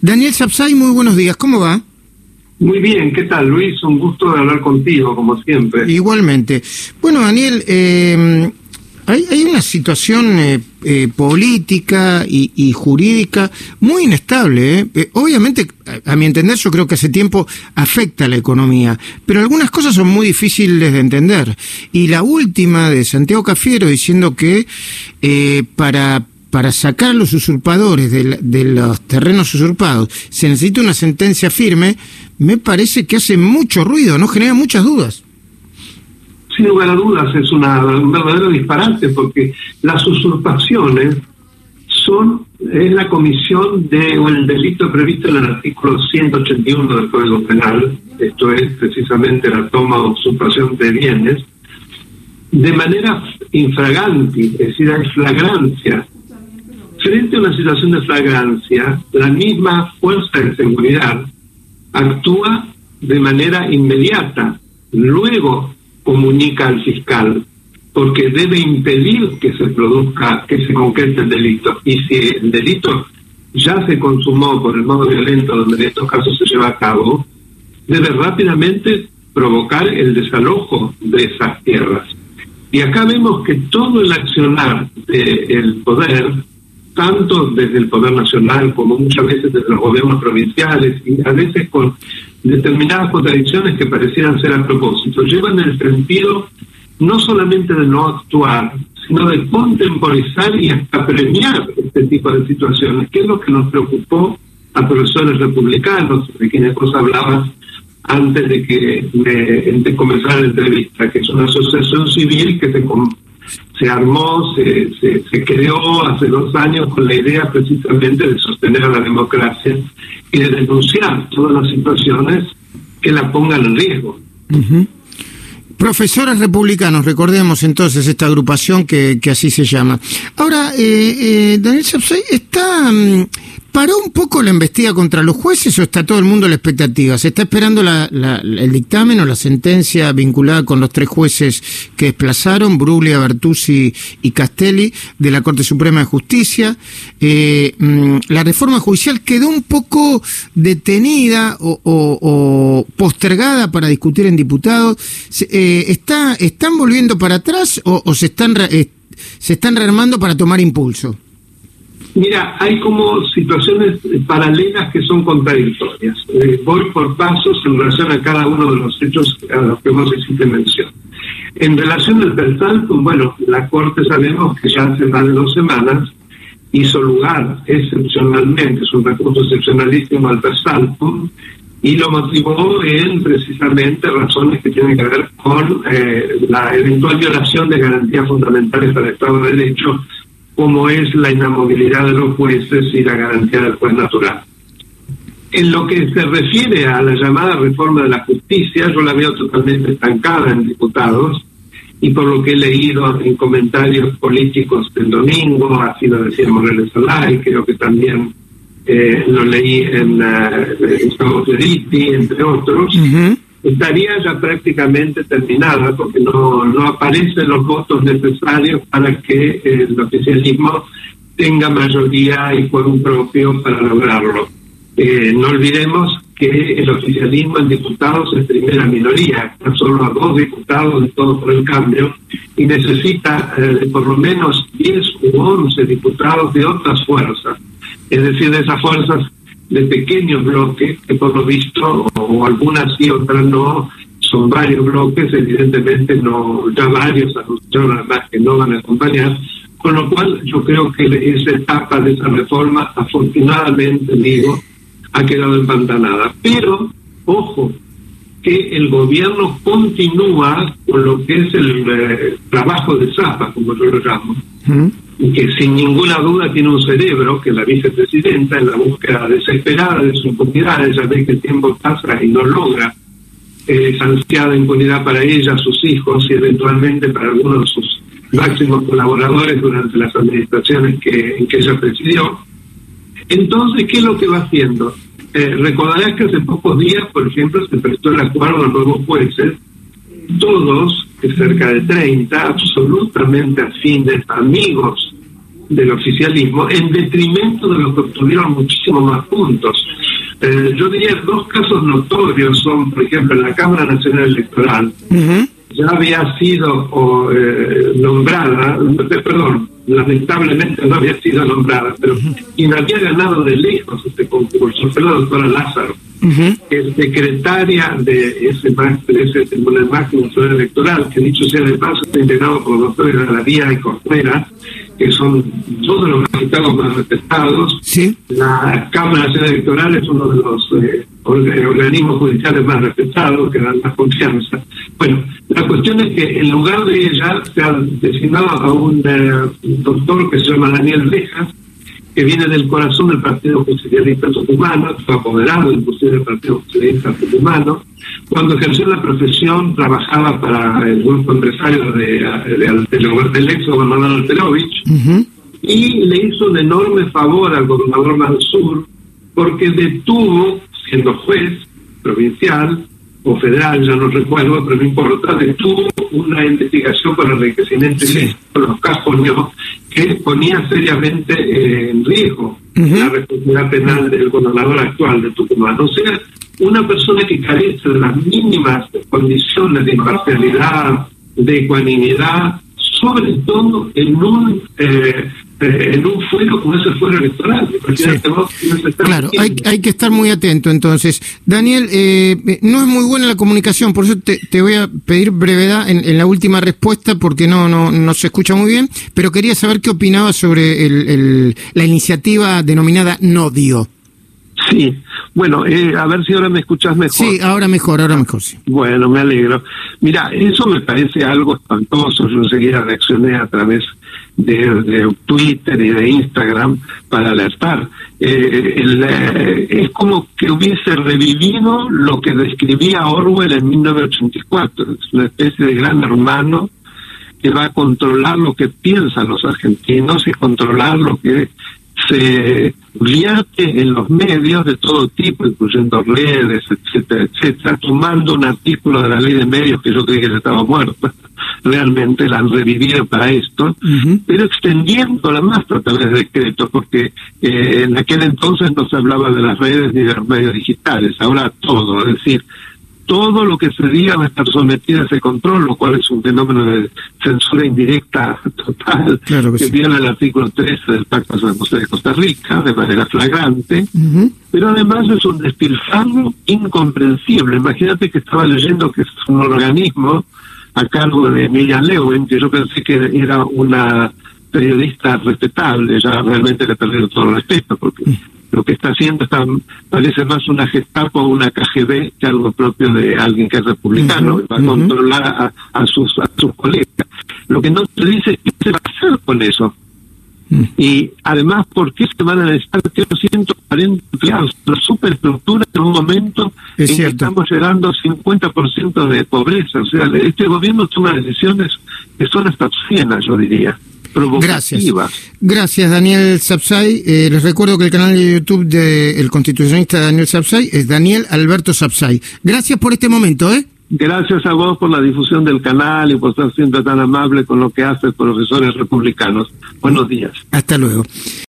Daniel Sapsay, muy buenos días, ¿cómo va? Muy bien, ¿qué tal Luis? Un gusto de hablar contigo, como siempre. Igualmente. Bueno, Daniel, eh, hay, una situación eh, eh, política y, jurídica muy inestable. obviamente, a, mi entender, yo creo que hace tiempo afecta a la economía, pero algunas cosas son muy difíciles de entender. Y la última de Santiago Cafiero diciendo que para para sacar a los usurpadores de, los terrenos usurpados se necesita una sentencia firme, me parece que hace mucho ruido, no genera muchas dudas. Sin lugar a dudas, es una, un verdadero disparate porque las usurpaciones son es la comisión de el delito previsto en el artículo 181 del Código Penal, esto es precisamente la toma o usurpación de bienes, de manera infraganti, es decir, hay flagrancia, Frente a una situación de flagrancia, la misma fuerza de seguridad actúa de manera inmediata, luego comunica al fiscal, porque debe impedir que se produzca, que se concrete el delito. Y si el delito ya se consumó por el modo violento donde en estos casos se lleva a cabo, debe rápidamente provocar el desalojo de esas tierras. Y acá vemos que todo el accionar del poder tanto desde el Poder Nacional como muchas veces desde los gobiernos provinciales y a veces con determinadas contradicciones que parecieran ser a propósito, llevan el sentido no solamente de no actuar, sino de contemporizar y hasta premiar este tipo de situaciones, que es lo que nos preocupó a profesores republicanos, de quienes vos hablabas antes de que de, comenzar la entrevista, que es una asociación civil que se, se armó, se, se, creó hace dos años con la idea precisamente de sostener a la democracia y de denunciar todas las situaciones que la pongan en riesgo. Profesores republicanos, recordemos entonces esta agrupación que, que así se llama. Ahora, eh, eh, Daniel Sapsay, está... ¿Paró un poco la investiga contra los jueces o está todo el mundo a la expectativa? ¿Se está esperando el dictamen o la sentencia vinculada con los tres jueces que desplazaron, Bruglia, Bertuzzi y Castelli, de la Corte Suprema de Justicia? Eh, mm, la reforma judicial quedó un poco detenida o, postergada para discutir en diputados. Eh, está, ¿Están volviendo para atrás o, se, están, eh, se están rearmando para tomar impulso? Mira, hay como situaciones paralelas que son contradictorias. Eh, voy por pasos en relación a cada uno de los hechos a los que vos hiciste mención. En relación al Persaltum, bueno, la Corte sabemos que ya hace más de dos semanas hizo lugar excepcionalmente, es un recurso excepcionalísimo al Persaltum, y lo motivó en precisamente razones que tienen que ver con eh, la eventual violación de garantías fundamentales al Estado de Derecho como es la inamovilidad de los jueces y la garantía del juez natural. En lo que se refiere a la llamada reforma de la justicia, yo la veo totalmente estancada en diputados y por lo que he leído en comentarios políticos del domingo, así lo decía Morales y creo que también eh, lo leí en uh, Gustavo entre otros, estaría ya prácticamente terminada porque no, no aparecen los votos necesarios para que el oficialismo tenga mayoría y un propio para lograrlo. Eh, no olvidemos que el oficialismo en diputados es primera minoría, tan solo a dos diputados de todo por el cambio, y necesita eh, por lo menos 10 u 11 diputados de otras fuerzas, es decir, de esas fuerzas de pequeños bloques, que por lo visto, o algunas sí, otras no, son varios bloques, evidentemente no, ya varios anunciaron además que no van a acompañar, con lo cual yo creo que esa etapa de esa reforma, afortunadamente digo, ha quedado empantanada. Pero, ojo, que el gobierno continúa con lo que es el eh, trabajo de Zapa, como yo lo llamo, que sin ninguna duda tiene un cerebro, que la vicepresidenta, en la búsqueda desesperada de su impunidad, ella ve que el tiempo pasa y no logra eh, ansiada impunidad para ella, sus hijos y eventualmente para algunos de sus máximos colaboradores durante las administraciones que, en que ella presidió. Entonces, ¿qué es lo que va haciendo? Eh, recordarás que hace pocos días, por ejemplo, se prestó el acuerdo a nuevos jueces, todos, cerca de 30, absolutamente afines, amigos del oficialismo en detrimento de los que obtuvieron muchísimos más puntos. Eh, yo diría dos casos notorios son, por ejemplo, en la Cámara Nacional Electoral, ya había sido eh, nombrada, eh, perdón, lamentablemente no había sido nombrada, pero quien había ganado de lejos este concurso fue la doctora Lázaro, que es secretaria de ese, de ese Tribunal Máximo Electoral, que dicho sea de paso está integrado por los doctores Galería y Costera, que son dos de los magistrados más respetados. ¿Sí? La Cámara Nacional Electoral es uno de los eh, organismos judiciales más respetados, que dan más confianza. Bueno, la cuestión es que en lugar de ella se ha designado a un eh, doctor que se llama Daniel Lejas, que viene del corazón del Partido Justicialista Tucumano, fue apoderado inclusive del Partido Justicialista Tucumano. Cuando ejerció la profesión trabajaba para el grupo empresario de, del ex gobernador Alperovich y le hizo un enorme favor al gobernador Mansur porque detuvo, siendo juez provincial, o federal, ya no recuerdo, pero no importa, detuvo una investigación por enriquecimiento sí. los Cascoño que ponía seriamente eh, en riesgo la responsabilidad penal del gobernador actual de Tucumán. O sea, una persona que carece de las mínimas condiciones de imparcialidad, de ecuanimidad, sobre todo en un eh, en un fuero como ese fuero electoral. Claro, hay, hay, que estar muy atento entonces. Daniel, eh, eh, no es muy buena la comunicación, por eso te, te voy a pedir brevedad en, la última respuesta porque no, no, no se escucha muy bien, pero quería saber qué opinabas sobre el, la iniciativa denominada Nodio. Sí, bueno, eh, a ver si ahora me escuchas mejor. Sí, ahora mejor, ahora mejor, sí. Bueno, me alegro. Mira, eso me parece algo espantoso. Yo enseguida reaccioné a través de, Twitter y de Instagram para alertar. Eh, eh, es como que hubiese revivido lo que describía Orwell en 1984. Es una especie de gran hermano que va a controlar lo que piensan los argentinos y controlar lo que se vierte en los medios de todo tipo, incluyendo redes, etcétera, etcétera, tomando un artículo de la ley de medios que yo creí que estaba muerto. Realmente la han revivido para esto, pero extendiéndola más a través de decretos, porque eh, en aquel entonces no se hablaba de las redes ni de los medios digitales, ahora todo, es decir, todo lo que se diga va a estar sometido a ese control, lo cual es un fenómeno de censura indirecta total, que, viene el artículo 13 del Pacto de San José de Costa Rica de manera flagrante, pero además es un despilfarro incomprensible. Imagínate que estaba leyendo que es un organismo a cargo de Miriam Lewin, que yo pensé que era una periodista respetable, ya realmente le perdieron todo el respeto, porque lo que está haciendo está, parece más una Gestapo o una KGB que algo propio de alguien que es republicano, va a controlar a, sus, a sus colegas. Lo que no se dice es qué se va a hacer con eso. Mm. Y además, ¿por qué se van a necesitar 140 empleados? La superestructura en un momento en que estamos llegando a 50% de pobreza. O sea, este gobierno toma decisiones que son hasta obscenas, yo diría. Gracias. Gracias, Daniel Sapsay. Eh, les recuerdo que el canal de YouTube del constitucionalista Daniel Sapsay es Daniel Alberto Sapsay. Gracias por este momento, ¿eh? Gracias a vos por la difusión del canal y por estar siempre tan amable con lo que hace profesores republicanos. Buenos días. Hasta luego.